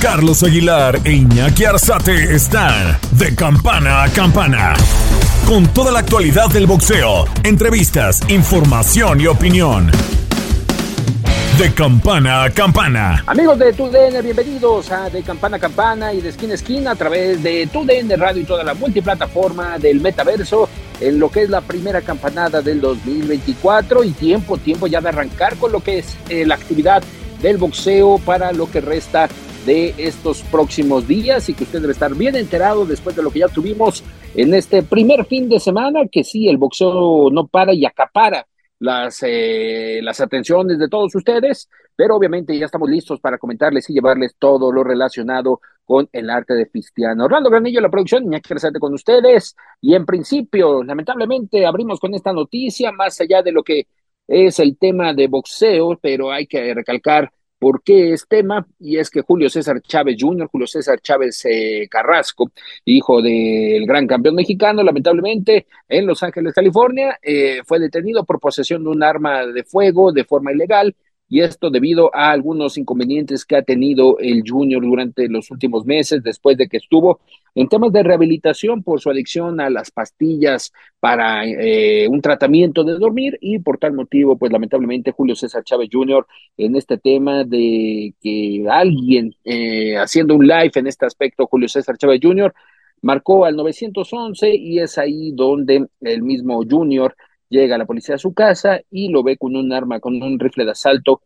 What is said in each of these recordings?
Carlos Aguilar e Iñaki Arzate están de campana a campana. Con toda la actualidad del boxeo, entrevistas, información y opinión. De campana a campana. Amigos de TUDN, bienvenidos a De Campana a Campana y de Esquina a Esquina a través de TUDN Radio y toda la multiplataforma del metaverso en lo que es la primera campanada del 2024 y tiempo, tiempo ya de arrancar con lo que es eh, la actividad del boxeo para lo que resta de estos próximos días y que usted debe estar bien enterado después de lo que ya tuvimos en este primer fin de semana, que sí, el boxeo no para y acapara las, eh, las atenciones de todos ustedes, pero obviamente ya estamos listos para comentarles y llevarles todo lo relacionado con el arte de Cristiano. Orlando Granillo, la producción, ya presente con ustedes, y en principio, lamentablemente, abrimos con esta noticia, más allá de lo que es el tema de boxeo, pero hay que recalcar por qué es tema, y es que Julio César Chávez Jr., Julio César Chávez eh, Carrasco, hijo del gran campeón mexicano, lamentablemente en Los Ángeles, California, eh, fue detenido por posesión de un arma de fuego de forma ilegal, y esto debido a algunos inconvenientes que ha tenido el Junior durante los últimos meses, después de que estuvo en temas de rehabilitación por su adicción a las pastillas para eh, un tratamiento de dormir y por tal motivo, pues lamentablemente Julio César Chávez Jr. en este tema de que alguien eh, haciendo un live en este aspecto, Julio César Chávez Jr., marcó al 911 y es ahí donde el mismo Junior llega la policía a su casa y lo ve con un arma, con un rifle de asalto,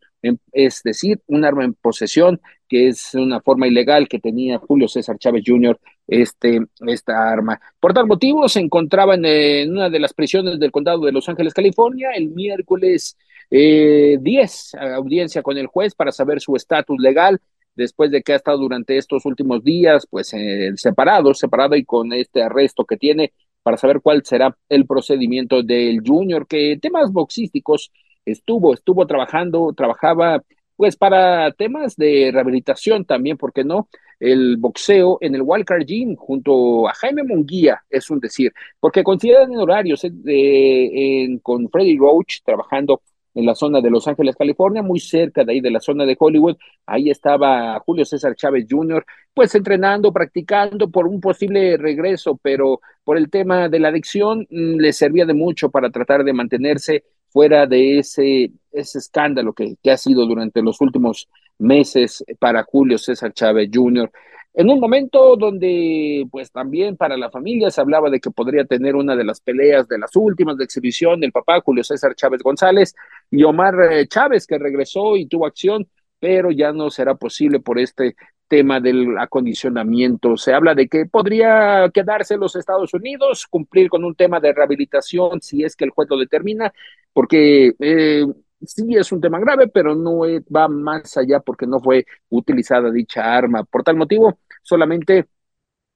es decir, un arma en posesión, que es una forma ilegal que tenía Julio César Chávez Jr. Este, esta arma. Por tal motivo, se encontraba en, una de las prisiones del condado de Los Ángeles, California, el miércoles eh, 10, audiencia con el juez para saber su estatus legal, después de que ha estado durante estos últimos días, pues eh, separado, separado y con este arresto que tiene para saber cuál será el procedimiento del Junior, que temas boxísticos estuvo, estuvo trabajando, trabajaba pues para temas de rehabilitación también, ¿por qué no? El boxeo en el Wildcard Gym junto a Jaime Munguía, es un decir, porque consideran en horarios eh, con Freddy Roach trabajando en la zona de Los Ángeles, California, muy cerca de ahí de la zona de Hollywood. Ahí estaba Julio César Chávez Jr., pues entrenando, practicando por un posible regreso, pero por el tema de la adicción mm, le servía de mucho para tratar de mantenerse fuera de ese, ese escándalo que, que ha sido durante los últimos meses para Julio César Chávez Jr en un momento donde pues también para la familia se hablaba de que podría tener una de las peleas de las últimas de exhibición del papá Julio César Chávez González y Omar eh, Chávez que regresó y tuvo acción, pero ya no será posible por este tema del acondicionamiento. Se habla de que podría quedarse en los Estados Unidos, cumplir con un tema de rehabilitación si es que el juez determina, porque eh, sí es un tema grave, pero no va más allá porque no fue utilizada dicha arma. Por tal motivo, solamente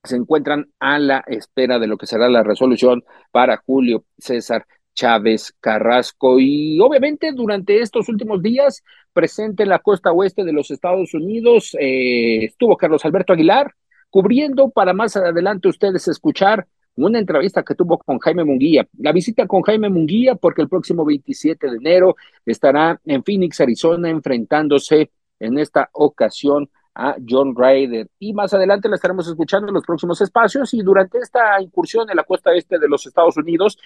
se encuentran a la espera de lo que será la resolución para Julio César Chávez Carrasco. Y obviamente durante estos últimos días, presente en la costa oeste de los Estados Unidos, eh, estuvo Carlos Alberto Aguilar cubriendo para más adelante ustedes escuchar una entrevista que tuvo con Jaime Munguía. La visita con Jaime Munguía porque el próximo 27 de enero estará en Phoenix, Arizona, enfrentándose en esta ocasión a John Ryder. Y más adelante la estaremos escuchando en los próximos espacios y durante esta incursión en la costa este de los Estados Unidos,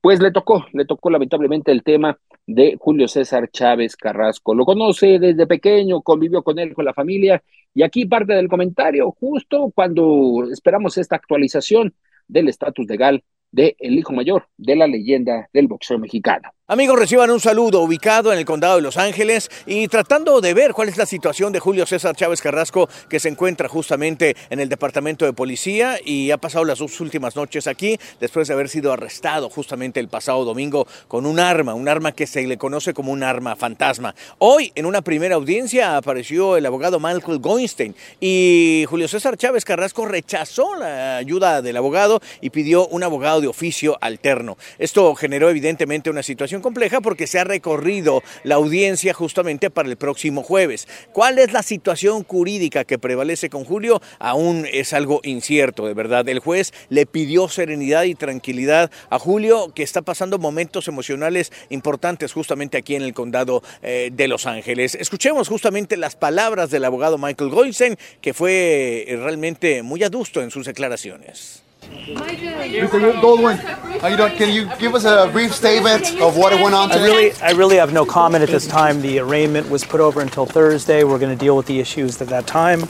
pues le tocó, le tocó lamentablemente el tema de Julio César Chávez Carrasco. Lo conoce desde pequeño, convivió con él, con la familia, y aquí parte del comentario, justo cuando esperamos esta actualización del estatus legal del hijo mayor de la leyenda del boxeo mexicano. Amigos, reciban un saludo ubicado en el condado de Los Ángeles y tratando de ver cuál es la situación de Julio César Chávez Carrasco, que se encuentra justamente en el departamento de policía y ha pasado las dos últimas noches aquí después de haber sido arrestado justamente el pasado domingo con un arma, un arma que se le conoce como un arma fantasma. Hoy, en una primera audiencia, apareció el abogado Michael Goinstein y Julio César Chávez Carrasco rechazó la ayuda del abogado y pidió un abogado de oficio alterno. Esto generó evidentemente una situación compleja porque se ha recorrido la audiencia justamente para el próximo jueves. ¿Cuál es la situación jurídica que prevalece con Julio? Aún es algo incierto, de verdad. El juez le pidió serenidad y tranquilidad a Julio, que está pasando momentos emocionales importantes justamente aquí en el condado eh, de Los Ángeles. Escuchemos justamente las palabras del abogado Michael Goldstein, que fue eh, realmente muy adusto en sus declaraciones. Mr. Goldwyn, how you doing? Can you give us a brief statement of what went on today? I really, I really have no comment at this time. The arraignment was put over until Thursday. We're going to deal with the issues at that time.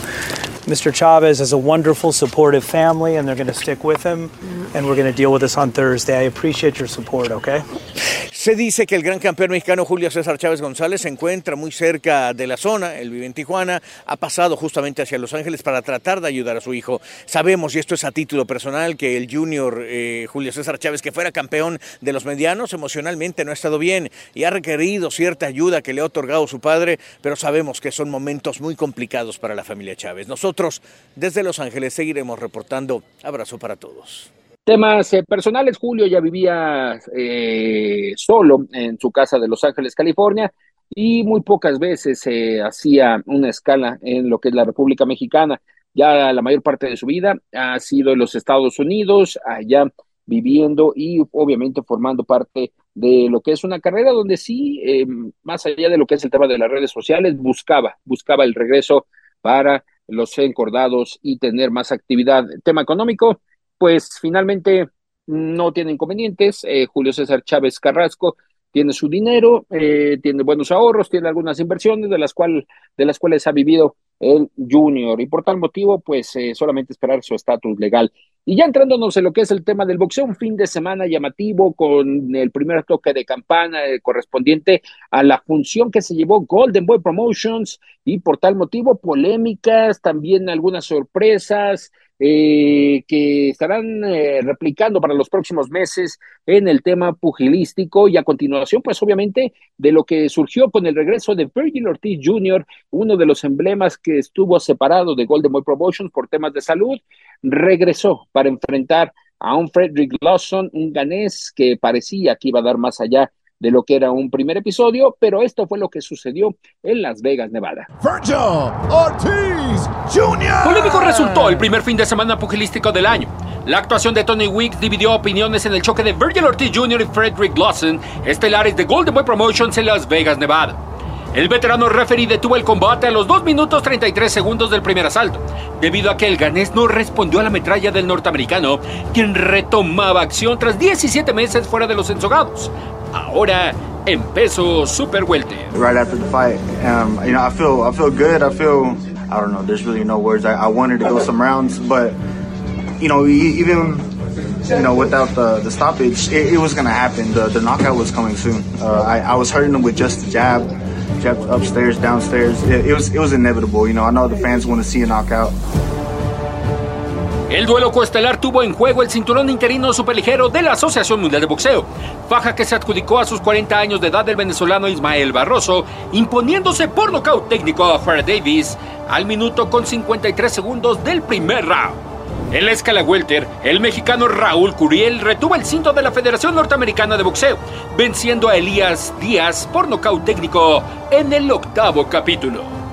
Mr. Chavez has a wonderful, supportive family, and they're going to stick with him. And we're going to deal with this on Thursday. I appreciate your support, okay? Se dice que el gran campeón mexicano Julio César Chávez González se encuentra muy cerca de la zona, él vive en Tijuana, ha pasado justamente hacia Los Ángeles para tratar de ayudar a su hijo. Sabemos, y esto es a título personal, que el junior eh, Julio César Chávez, que fuera campeón de los medianos, emocionalmente no ha estado bien y ha requerido cierta ayuda que le ha otorgado su padre, pero sabemos que son momentos muy complicados para la familia Chávez. Nosotros, desde Los Ángeles, seguiremos reportando. Abrazo para todos. Temas eh, personales, Julio ya vivía eh, solo en su casa de Los Ángeles, California, y muy pocas veces se hacía una escala en lo que es la República Mexicana. Ya la mayor parte de su vida ha sido en los Estados Unidos, allá viviendo y obviamente formando parte de lo que es una carrera donde sí, eh, más allá de lo que es el tema de las redes sociales, buscaba, buscaba el regreso para los encordados y tener más actividad. Tema económico, pues finalmente no tiene inconvenientes. Eh, Julio César Chávez Carrasco tiene su dinero, eh, tiene buenos ahorros, tiene algunas inversiones de las, cual, de las cuales ha vivido el junior y por tal motivo pues eh, solamente esperar su estatus legal. Y ya entrándonos en lo que es el tema del boxeo, un fin de semana llamativo con el primer toque de campana correspondiente a la función que se llevó Golden Boy Promotions y por tal motivo polémicas, también algunas sorpresas, eh, que estarán eh, replicando para los próximos meses en el tema pugilístico y a continuación, pues obviamente, de lo que surgió con el regreso de Virgil Ortiz Jr., uno de los emblemas que estuvo separado de Golden Boy Promotions por temas de salud, regresó para enfrentar a un Frederick Lawson, un ganés que parecía que iba a dar más allá de lo que era un primer episodio, pero esto fue lo que sucedió en Las Vegas, Nevada. Virgil Ortiz Jr. Polémico resultó el primer fin de semana pugilístico del año. La actuación de Tony Weeks dividió opiniones en el choque de Virgil Ortiz Jr. y Frederick Lawson, estelares de Golden Boy Promotions en Las Vegas, Nevada. El veterano referee detuvo el combate a los 2 minutos 33 segundos del primer asalto, debido a que el ganés no respondió a la metralla del norteamericano, quien retomaba acción tras 17 meses fuera de los ensogados. Ahora en peso super welter. Right after the fight, um, you know, I feel I feel good. I feel I don't know. There's really no words. I, I wanted to go some rounds, but you know, even you know, without the, the stoppage, it, it was going to happen. The, the knockout was coming soon. Uh, I, I was hurting him with just the jab, jab upstairs, downstairs. It, it was it was inevitable. You know, I know the fans want to see a knockout. El duelo coestelar tuvo en juego el cinturón interino superligero de la Asociación Mundial de Boxeo, faja que se adjudicó a sus 40 años de edad del venezolano Ismael Barroso, imponiéndose por nocaut técnico a Farah Davis al minuto con 53 segundos del primer round. En la escala welter, el mexicano Raúl Curiel retuvo el cinto de la Federación Norteamericana de Boxeo, venciendo a Elías Díaz por nocaut técnico en el octavo capítulo.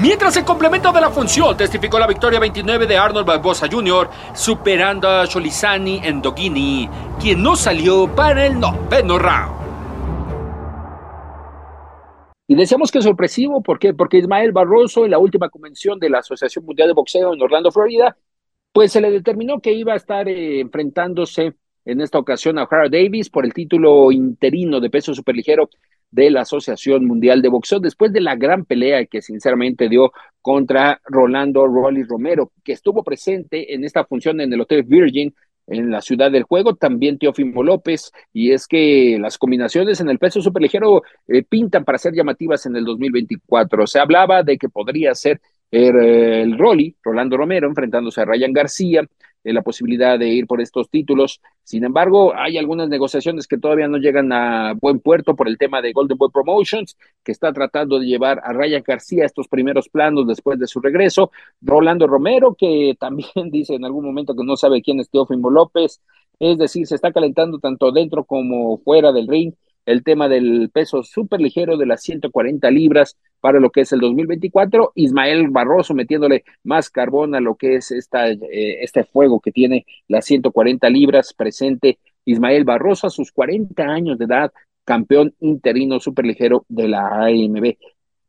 Mientras el complemento de la función testificó la victoria 29 de Arnold Barbosa Jr., superando a Cholizani Endogini, quien no salió para el noveno round. Y decíamos que es sorpresivo, ¿por qué? Porque Ismael Barroso, en la última convención de la Asociación Mundial de Boxeo en Orlando, Florida, pues se le determinó que iba a estar eh, enfrentándose en esta ocasión a O'Hara Davis por el título interino de peso superligero de la Asociación Mundial de Boxeo después de la gran pelea que sinceramente dio contra Rolando Rolly Romero, que estuvo presente en esta función en el Hotel Virgin en la ciudad del juego, también Teófimo López, y es que las combinaciones en el peso superligero eh, pintan para ser llamativas en el 2024. Se hablaba de que podría ser el, el Rolly, Rolando Romero, enfrentándose a Ryan García, eh, la posibilidad de ir por estos títulos. Sin embargo, hay algunas negociaciones que todavía no llegan a buen puerto por el tema de Golden Boy Promotions, que está tratando de llevar a Ryan García a estos primeros planos después de su regreso. Rolando Romero, que también dice en algún momento que no sabe quién es Teófimo López, es decir, se está calentando tanto dentro como fuera del ring el tema del peso súper ligero de las 140 libras para lo que es el 2024. Ismael Barroso metiéndole más carbón a lo que es esta, eh, este fuego que tiene las 140 libras presente. Ismael Barroso a sus 40 años de edad, campeón interino ligero de la AMB.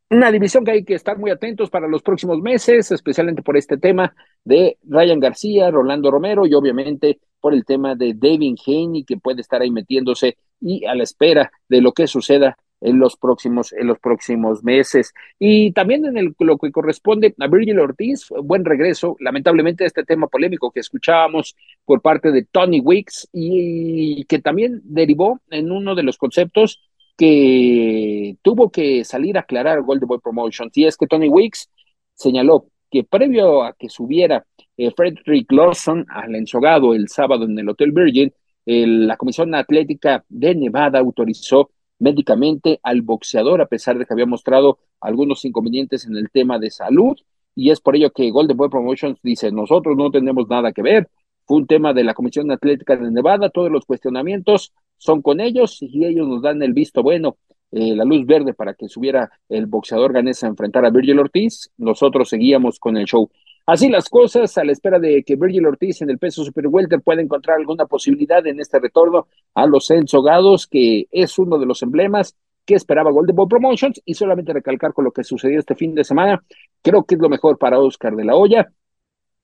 Una división que hay que estar muy atentos para los próximos meses, especialmente por este tema de Ryan García, Rolando Romero y obviamente por el tema de David Haney que puede estar ahí metiéndose y a la espera de lo que suceda en los próximos en los próximos meses. Y también en lo que corresponde a Virgil Ortiz buen regreso lamentablemente este tema polémico que escuchábamos por parte de Tony Wicks y que también derivó en uno de los conceptos que tuvo que salir a aclarar Golden Boy Promotions. Y es que Tony Weeks señaló que previo a que subiera eh, Frederick Lawson al ensogado el sábado en el Hotel Virgin, la Comisión Atlética de Nevada autorizó médicamente al boxeador a pesar de que había mostrado algunos inconvenientes en el tema de salud y es por ello que Golden Boy Promotions dice nosotros no tenemos nada que ver, fue un tema de la Comisión Atlética de Nevada, todos los cuestionamientos son con ellos y ellos nos dan el visto bueno, eh, la luz verde para que subiera el boxeador ganés a enfrentar a Virgil Ortiz. Nosotros seguíamos con el show. Así las cosas, a la espera de que Virgil Ortiz en el peso super welter pueda encontrar alguna posibilidad en este retorno a los ensogados, que es uno de los emblemas que esperaba Golden Boy Promotions, y solamente recalcar con lo que sucedió este fin de semana, creo que es lo mejor para Oscar de la Hoya,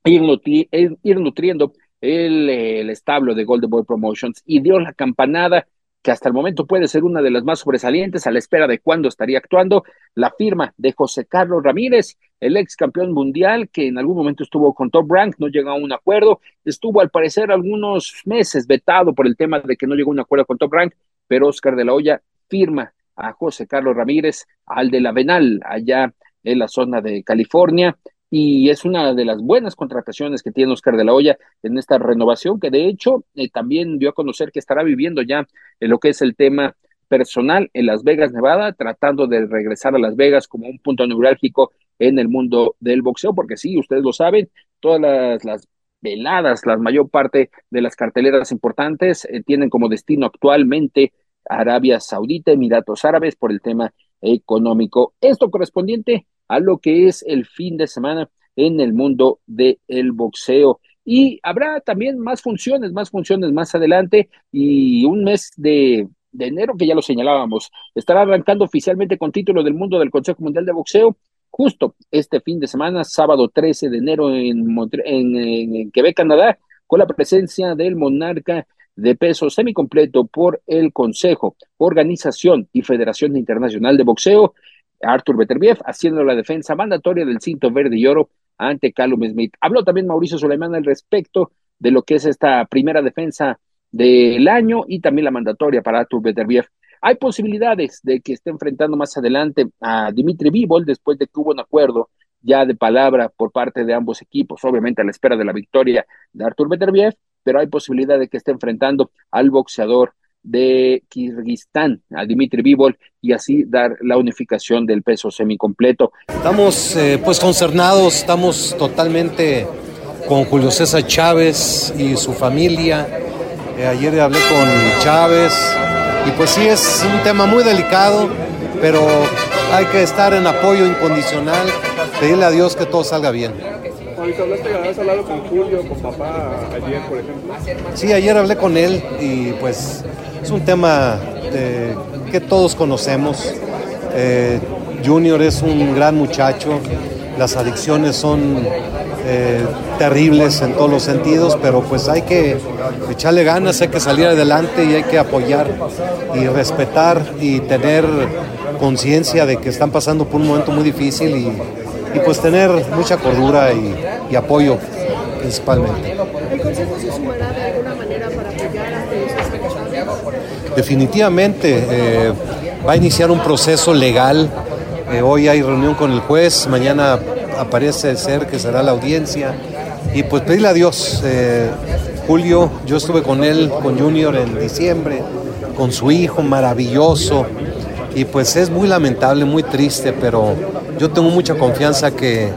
ir, ir nutriendo el, establo de Golden Boy Promotions y dio la campanada que hasta el momento puede ser una de las más sobresalientes a la espera de cuándo estaría actuando, la firma de José Carlos Ramírez, el ex campeón mundial que en algún momento estuvo con Top Rank, no llegó a un acuerdo, estuvo al parecer algunos meses vetado por el tema de que no llegó a un acuerdo con Top Rank, pero Oscar de la Hoya firma a José Carlos Ramírez, al de la Venal, allá en la zona de California, y es una de las buenas contrataciones que tiene Oscar de la Hoya en esta renovación, que de hecho eh, también dio a conocer que estará viviendo ya en lo que es el tema personal en Las Vegas, Nevada, tratando de regresar a Las Vegas como un punto neurálgico en el mundo del boxeo, porque sí, ustedes lo saben, todas las, veladas, la mayor parte de las carteleras importantes eh, tienen como destino actualmente Arabia Saudita, Emiratos Árabes, por el tema económico. Esto correspondiente a lo que es el fin de semana en el mundo del boxeo. Y habrá también más funciones, más funciones más adelante y un mes de, de enero que ya lo señalábamos, estará arrancando oficialmente con título del mundo del Consejo Mundial de Boxeo justo este fin de semana, sábado 13 de enero en, en, en Quebec, Canadá, con la presencia del monarca de peso semicompleto por el Consejo, Organización y Federación Internacional de Boxeo, Arthur Beterbiev, haciendo la defensa mandatoria del cinto verde y oro ante Callum Smith. Habló también Mauricio Suleiman al respecto de lo que es esta primera defensa del año y también la mandatoria para Arthur Beterbiev. Hay posibilidades de que esté enfrentando más adelante a Dimitri Bivol después de que hubo un acuerdo ya de palabra por parte de ambos equipos, obviamente a la espera de la victoria de Artur Beterbiev, pero hay posibilidad de que esté enfrentando al boxeador de Kirguistán, a Dimitri Bivol, y así dar la unificación del peso semicompleto. Estamos eh, pues concernados, estamos totalmente con Julio César Chávez y su familia. Eh, ayer hablé con Chávez y pues sí es un tema muy delicado, pero hay que estar en apoyo incondicional, pedirle a Dios que todo salga bien. ¿Has hablado con Julio, con papá ayer, por ejemplo? Sí, ayer hablé con él y pues es un tema que todos conocemos. Eh, Junior es un gran muchacho, las adicciones son eh, terribles en todos los sentidos, pero pues hay que echarle ganas, hay que salir adelante y hay que apoyar y respetar y tener conciencia de que están pasando por un momento muy difícil y y pues tener mucha cordura y, y apoyo principalmente. ¿El Consejo se sumará de alguna definitivamente eh, va a iniciar un proceso legal. Eh, hoy hay reunión con el juez, mañana aparece ser que será la audiencia. Y pues pedirle a Dios. eh, Julio, yo estuve con él, con Junior en diciembre, con su hijo maravilloso. Y pues es muy lamentable, muy triste, pero yo tengo mucha confianza que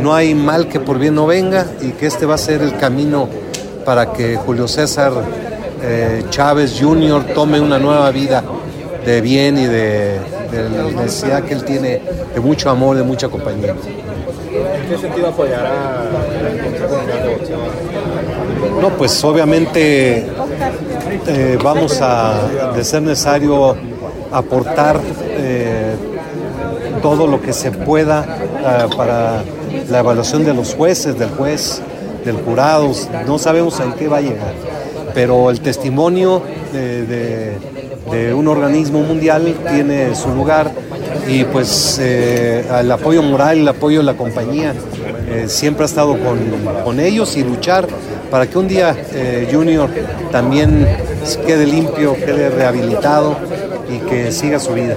no hay mal que por bien no venga y que este va a ser el camino para que Julio César eh, Chávez Jr. tome una nueva vida de bien y de, de la necesidad que él tiene de mucho amor, de mucha compañía. ¿En qué sentido apoyará? No, pues obviamente eh, vamos a, de ser necesario, aportar eh, todo lo que se pueda ah, para la evaluación de los jueces, del juez, del jurado. No sabemos en qué va a llegar, pero el testimonio de, un organismo mundial tiene su lugar y pues eh, el apoyo moral, el apoyo de la compañía eh, siempre ha estado con, con ellos y luchar para que un día eh, Junior también quede limpio, quede rehabilitado y que siga su vida.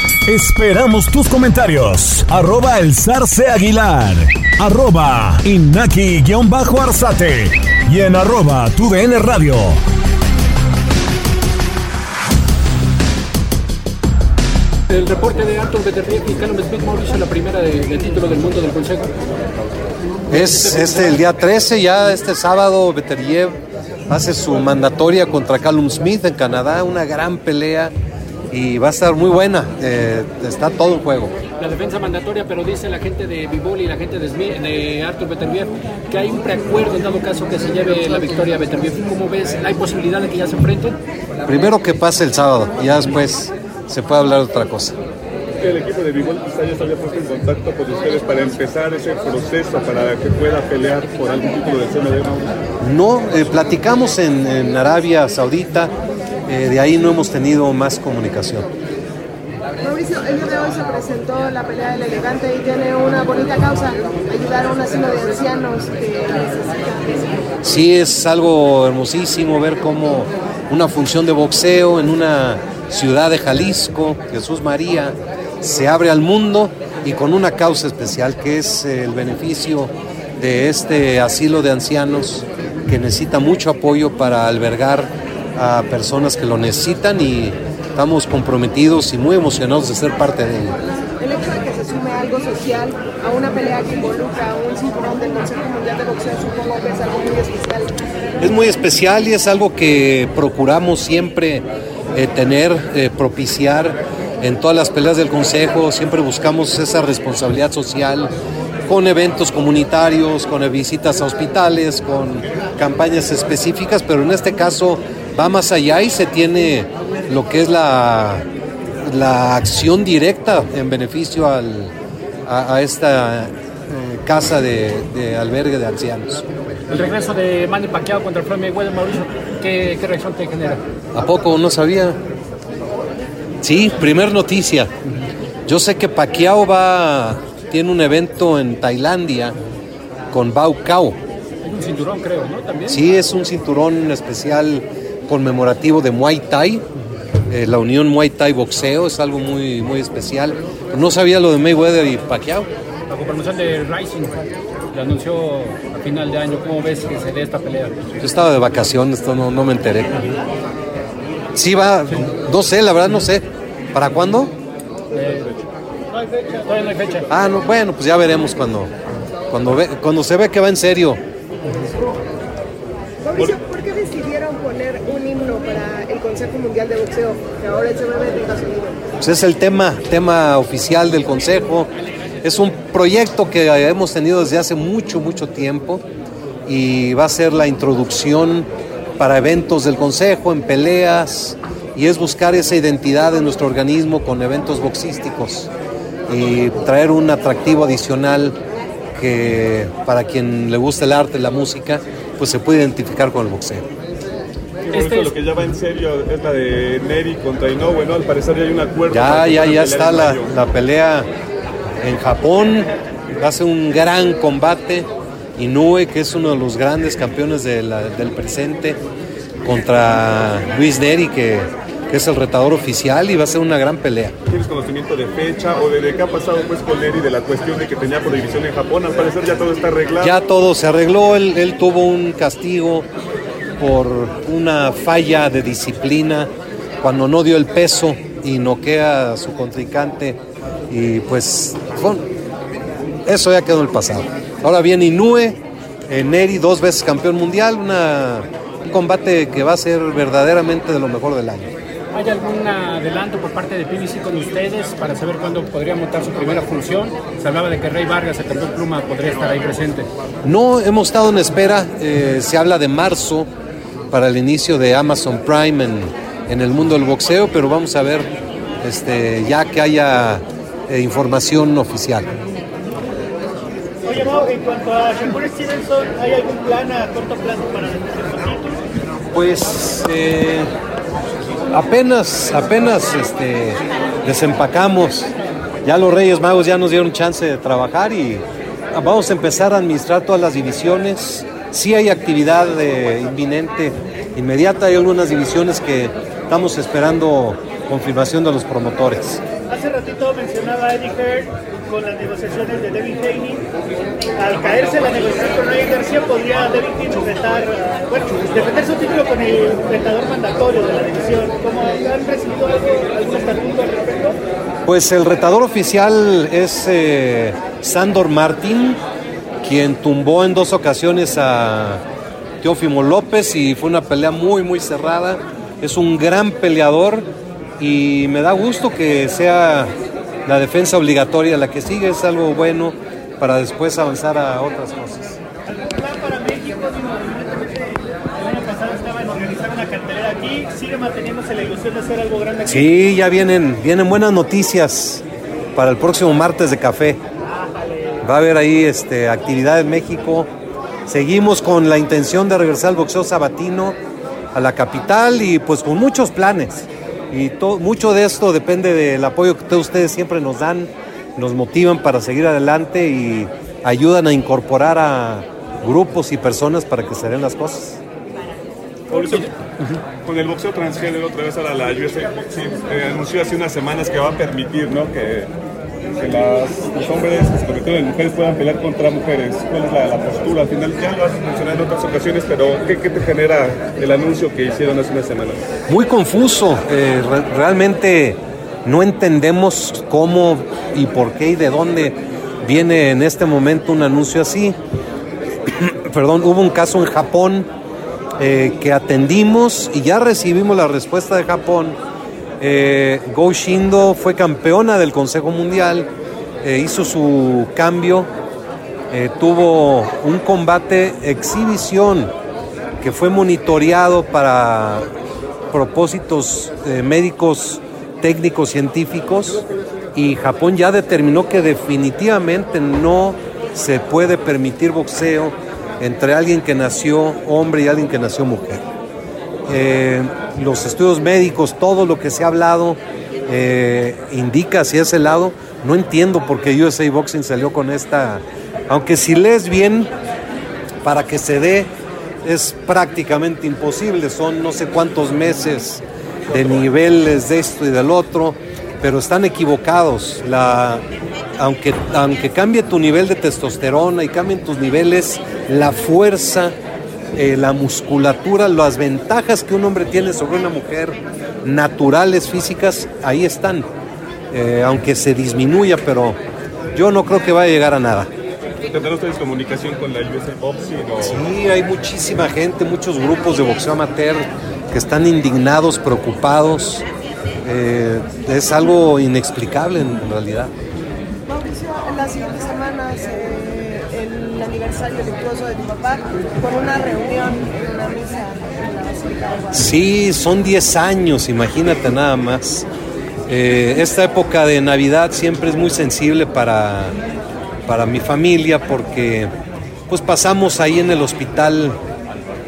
Esperamos tus comentarios. Arroba el zarce aguilar. Arroba inaki-arzate. Y en arroba tu DN radio. El reporte de Arthur Beterbiev y Callum Smith Mauricio, la primera de, de título del mundo del Consejo. Es este el día 13, ya este sábado Beterbiev hace su mandatoria contra Callum Smith en Canadá, una gran pelea y va a estar muy buena, eh, está todo en juego. La defensa mandatoria, pero dice la gente de Bivoli y la gente de, Smith, de Arthur Beterbiev que hay un preacuerdo en dado caso que se lleve la victoria a Beterbiev. ¿Cómo ves? ¿Hay posibilidad de que ya se enfrenten? Primero que pase el sábado, y ya después se puede hablar de otra cosa. El equipo de Bivol quizá ya se había puesto en contacto con ustedes para empezar ese proceso para que pueda pelear por algún título del CMD. No, eh, platicamos en, en Arabia Saudita, eh, de ahí no hemos tenido más comunicación. Mauricio, el día de hoy se presentó la pelea del elegante y tiene una bonita causa, ayudar a un asilo de ancianos que necesitan. Sí, es algo hermosísimo ver cómo una función de boxeo en una ciudad de Jalisco, Jesús María, se abre al mundo y con una causa especial que es el beneficio de este asilo de ancianos que necesita mucho apoyo para albergar a personas que lo necesitan y estamos comprometidos y muy emocionados de ser parte de ello. El hecho de que se sume algo social a una pelea que involucra a un cinturón del Consejo Mundial de Boxeo, supongo que es algo muy especial. Es muy especial y es algo que procuramos siempre eh, tener, eh, propiciar en todas las peleas del Consejo, siempre buscamos esa responsabilidad social con eventos comunitarios, con visitas a hospitales, con campañas específicas, pero en este caso va más allá y se tiene lo que es la, la acción directa en beneficio al, a, a esta eh, casa de, de albergue de ancianos. El regreso de Manny Pacquiao contra Floyd Mayweather, Mauricio, ¿qué, ¿qué reacción te genera? ¿A poco no sabía? Sí, primer noticia. Yo sé que Pacquiao va, tiene un evento en Tailandia con Bau Kao. Hay un cinturón, creo, ¿no? También. Sí, es un cinturón especial conmemorativo de Muay Thai. Eh, la unión Muay Thai boxeo es algo muy, muy especial. No sabía lo de Mayweather y Pacquiao. La promoción de Rising le anunció a final de año. ¿Cómo ves que se dé esta pelea? Yo estaba de vacaciones, esto no, no me enteré. Sí va, no sé, la verdad no sé. ¿Para cuándo? Eh, no hay fecha, todavía no hay fecha. Ah, no, bueno, pues ya veremos cuando, cuando, ve- cuando se ve que va en serio. Mauricio, ¿por qué decidieron poner un himno para el Mundial de Boxeo, que ahora es de Estados Unidos? Pues es el tema, tema oficial del Consejo. Es un proyecto que hemos tenido desde hace mucho, mucho tiempo y va a ser la introducción para eventos del Consejo, en peleas, y es buscar esa identidad de nuestro organismo con eventos boxísticos y traer un atractivo adicional que para quien le gusta el arte, la música, pues se puede identificar con el boxeo. Sí, Mauricio, lo que ya va en serio es la de Neri contra Inoue, ¿no? Al parecer ya hay un acuerdo. Ya, ya, ya está la, la pelea en Japón. Va a ser un gran combate. Inoue, que es uno de los grandes campeones de la- del presente, contra Luis Neri, que, que es el retador oficial, y va a ser una gran pelea. ¿Tienes conocimiento de fecha o de, de qué ha pasado pues con Neri de la cuestión de que tenía prohibición en Japón? Al parecer ya todo está arreglado. Ya todo se arregló, él, él tuvo un castigo por una falla de disciplina cuando no dio el peso y noquea a su contrincante y pues bueno, eso ya quedó en el pasado. Ahora viene eh, Neri dos veces campeón mundial, una, un combate que va a ser verdaderamente de lo mejor del año. ¿Hay algún adelanto por parte de PBC con ustedes para saber cuándo podría montar su primera función? Se hablaba de que Rey Vargas, el campeón pluma, podría estar ahí presente. No hemos estado en espera, eh, se habla de marzo para el inicio de Amazon Prime en, en el mundo del boxeo, pero vamos a ver este, ya que haya eh, información oficial. Oye, Mau, en cuanto a Shakur Stevenson, ¿hay algún plan a corto plazo para título? Pues eh, apenas, apenas este, desempacamos, ya los Reyes Magos ya nos dieron chance de trabajar y vamos a empezar a administrar todas las divisiones. Sí hay actividad eh, inminente, inmediata, hay algunas divisiones que estamos esperando confirmación de los promotores. Hace ratito mencionaba Eddie Hearn con las negociaciones de Devin Haney. Al caerse la negociación con Ryan García, podría Devin Haney enfrentar, bueno, defender su título con el retador mandatorio de la división. ¿Cómo han recibido algo, algún estatuto al respecto? Pues el retador oficial es eh, Sandor Martín, quien tumbó en dos ocasiones a Teófimo López y fue una pelea muy, muy cerrada. Es un gran peleador y me da gusto que sea la defensa obligatoria la que sigue, es algo bueno para después avanzar a otras cosas. Sí, ya vienen, vienen buenas noticias para el próximo martes de café. Va a haber ahí este, actividad en México. Seguimos con la intención de regresar al boxeo sabatino a la capital y pues con muchos planes. Y to- mucho de esto depende del apoyo que ustedes siempre nos dan, nos motivan para seguir adelante y ayudan a incorporar a grupos y personas para que se den las cosas. Mauricio, con el boxeo transgénero, otra vez ahora la USA Boxing eh, anunció hace unas semanas que va a permitir ¿no? que, que las, los hombres que se convirtieron en mujeres puedan pelear contra mujeres. ¿Cuál es la, postura? Al final ya lo has mencionado en otras ocasiones, pero ¿qué, qué te genera el anuncio que hicieron hace unas semanas? muy confuso. eh, re- realmente No entendemos cómo y por qué y de dónde viene en este momento un anuncio así. Perdón, hubo un caso en Japón eh, que atendimos y ya recibimos la respuesta de Japón. Eh, Go Shindo fue campeona del Consejo Mundial, eh, hizo su cambio, eh, tuvo un combate exhibición que fue monitoreado para propósitos eh, médicos, técnicos, científicos y Japón ya determinó que definitivamente no se puede permitir boxeo entre alguien que nació hombre y alguien que nació mujer. Eh, los estudios médicos, todo lo que se ha hablado eh, indica hacia ese lado. No entiendo por qué USA Boxing salió con esta, aunque si lees bien, para que se dé es prácticamente imposible, son no sé cuántos meses de niveles de esto y del otro, pero están equivocados. La, aunque, aunque cambie tu nivel de testosterona y cambien tus niveles, la fuerza, eh, la musculatura, las ventajas que un hombre tiene sobre una mujer, naturales, físicas, ahí están. Eh, aunque se disminuya, pero yo no creo que vaya a llegar a nada. ¿Tendrán ustedes comunicación con la USA Boxing? O... Sí, hay muchísima gente, muchos grupos de boxeo amateur que están indignados, preocupados. Eh, es algo inexplicable en realidad. Mauricio, en las siguientes semanas eh, aniversario de tu papá con una reunión en una misa en la. Sí, son 10 años, imagínate nada más. Eh, esta época de Navidad siempre es muy sensible para, para mi familia porque pues pasamos ahí en el hospital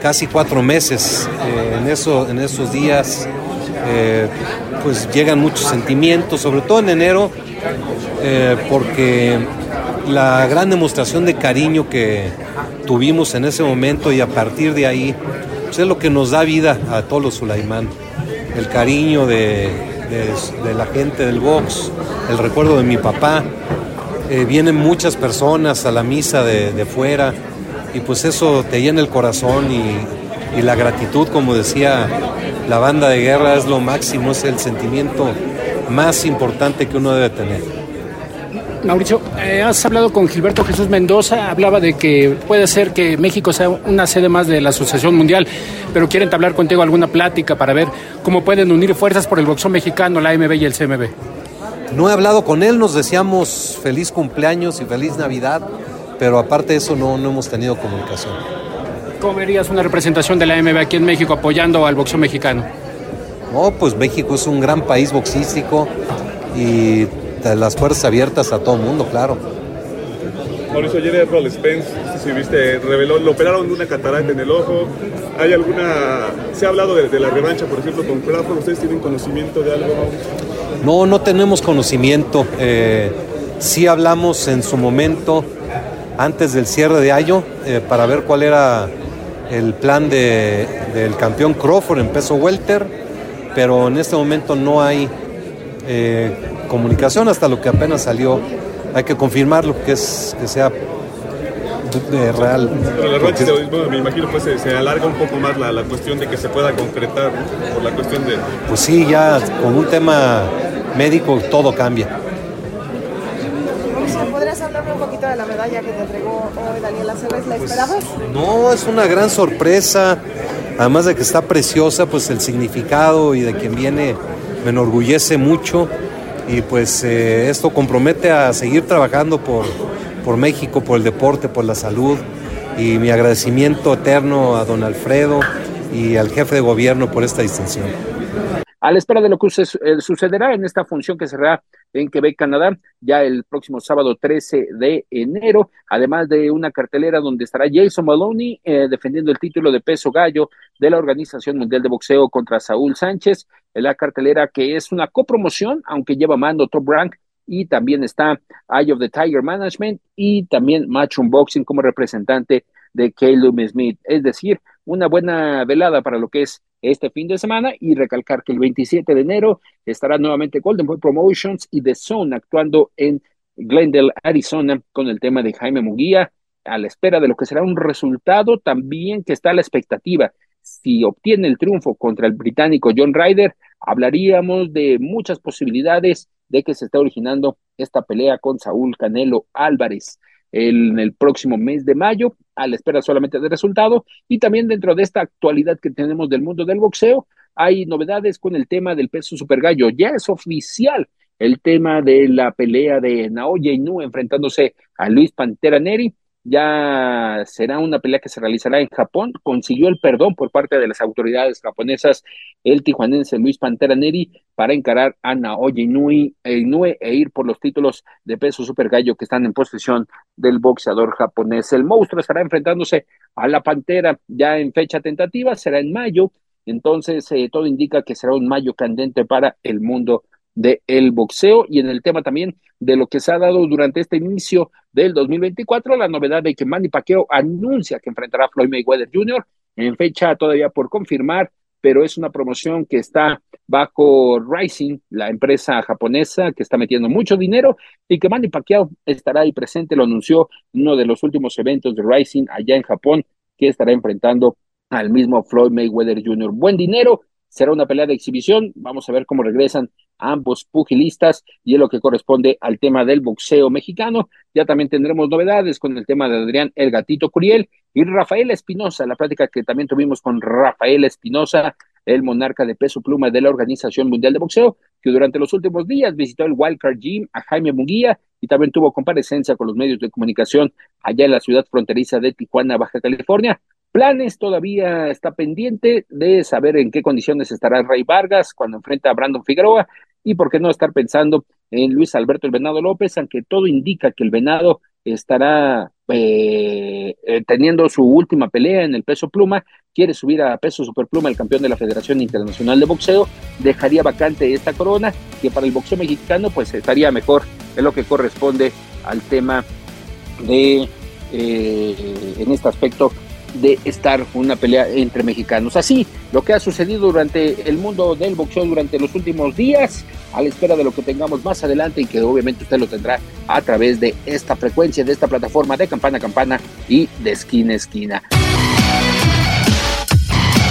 casi cuatro meses. Eh, en, eso, en esos días eh, pues llegan muchos sentimientos, sobre todo en enero, porque la gran demostración de cariño que tuvimos en ese momento y a partir de ahí pues es lo que nos da vida a todos los Sulaimán. El cariño de, la gente del box, el recuerdo de mi papá. Eh, vienen muchas personas a la misa de, fuera y pues eso te llena el corazón y la gratitud, como decía la banda de guerra, es lo máximo, es el sentimiento más importante que uno debe tener. Mauricio, eh, has hablado con Gilberto Jesús Mendoza, hablaba de que puede ser que México sea una sede más de la Asociación Mundial, pero quieren hablar contigo alguna plática para ver cómo pueden unir fuerzas por el boxeo mexicano, la AMB y el CMB. No he hablado con él, nos deseamos feliz cumpleaños y feliz Navidad, pero aparte de eso no, no hemos tenido comunicación. ¿Cómo verías una representación de la AMB aquí en México apoyando al boxeo mexicano? No, pues México es un gran país boxístico y las puertas abiertas a todo el mundo, claro. Mauricio, ayer Errol Spence, si viste, reveló, lo operaron de una catarata en el ojo. ¿Hay alguna, se ha hablado de, de la revancha, por ejemplo, con Crawford? ¿Ustedes tienen conocimiento de algo, Mauricio? No, no tenemos conocimiento. Eh, sí hablamos en su momento, antes del cierre de año, eh, para ver cuál era el plan de- del campeón Crawford en peso welter, pero en este momento no hay eh, comunicación hasta lo que apenas salió. Hay que confirmarlo, que, es, que sea eh, real. Pero la bueno, me imagino, pues se, se alarga un poco más la, la cuestión de que se pueda concretar, ¿no? por la cuestión de... Pues sí, ya con un tema médico todo cambia. ¿podrías hablarme un poquito de la medalla que te entregó hoy Daniel Aceves? ¿La esperabas? No, es una gran sorpresa. Además de que está preciosa, pues el significado y de quien viene me enorgullece mucho. Y pues eh, esto compromete a seguir trabajando por, por México, por el deporte, por la salud. Y mi agradecimiento eterno a don Alfredo y al jefe de gobierno por esta distinción. A la espera de lo que su- sucederá en esta función que será en Quebec, Canadá, ya el próximo sábado 13 de enero, además de una cartelera donde estará Jason Maloney eh, defendiendo el título de peso gallo de la Organización Mundial de Boxeo contra Saúl Sánchez, la cartelera que es una copromoción, aunque lleva mando Top Rank, y también está Eye of the Tiger Management y también Matchroom Boxing como representante de Caleb Smith. Es decir, una buena velada para lo que es este fin de semana y recalcar que el 27 de enero estará nuevamente Golden Boy Promotions y The Zone actuando en Glendale, Arizona, con el tema de Jaime Munguía, a la espera de lo que será un resultado también que está a la expectativa. si obtiene el triunfo contra el británico John Ryder, hablaríamos de muchas posibilidades de que se esté originando esta pelea con Saúl Canelo Álvarez en el próximo mes de mayo, a la espera solamente del resultado, y también dentro de esta actualidad que tenemos del mundo del boxeo, hay novedades con el tema del peso super gallo. Ya es oficial el tema de la pelea de Naoya Inoue enfrentándose a Luis Pantera Neri ya será una pelea que se realizará en Japón. Consiguió el perdón por parte de las autoridades japonesas el tijuanense Luis Pantera Neri para encarar a Naoya Inoue e ir por los títulos de peso super gallo que están en posesión del boxeador japonés. El monstruo estará enfrentándose a la Pantera ya en fecha tentativa, será en mayo. Entonces, eh, todo indica que será un mayo candente para el mundo del el boxeo y en el tema también de lo que se ha dado durante este inicio del 2024, la novedad de que Manny Pacquiao anuncia que enfrentará a Floyd Mayweather Jr. en fecha todavía por confirmar, pero es una promoción que está bajo Rising, la empresa japonesa que está metiendo mucho dinero y que Manny Pacquiao estará ahí presente, lo anunció en uno de los últimos eventos de Rising allá en Japón, que estará enfrentando al mismo Floyd Mayweather Jr. Buen dinero, será una pelea de exhibición, vamos a ver cómo regresan ambos pugilistas y es lo que corresponde al tema del boxeo mexicano. Ya también tendremos novedades con el tema de Adrián El Gatito Curiel y Rafael Espinosa, la plática que también tuvimos con Rafael Espinosa, el monarca de peso pluma de la Organización Mundial de Boxeo, que durante los últimos días visitó el Wildcard Gym a Jaime Munguía y también tuvo comparecencia con los medios de comunicación allá en la ciudad fronteriza de Tijuana, Baja California. Planes todavía está pendiente de saber en qué condiciones estará Rey Vargas cuando enfrenta a Brandon Figueroa y por qué no estar pensando en Luis Alberto el Venado López, aunque todo indica que el Venado estará eh, eh, teniendo su última pelea en el peso pluma, quiere subir a peso superpluma el campeón de la Federación Internacional de Boxeo, dejaría vacante esta corona, que para el boxeo mexicano pues estaría mejor en lo que corresponde al tema de, eh, en este aspecto, de estar una pelea entre mexicanos. Así, lo que ha sucedido durante el mundo del boxeo durante los últimos días, a la espera de lo que tengamos más adelante y que obviamente usted lo tendrá a través de esta frecuencia, de esta plataforma de campana a campana y de esquina a esquina.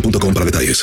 boostmobile.com para detalles.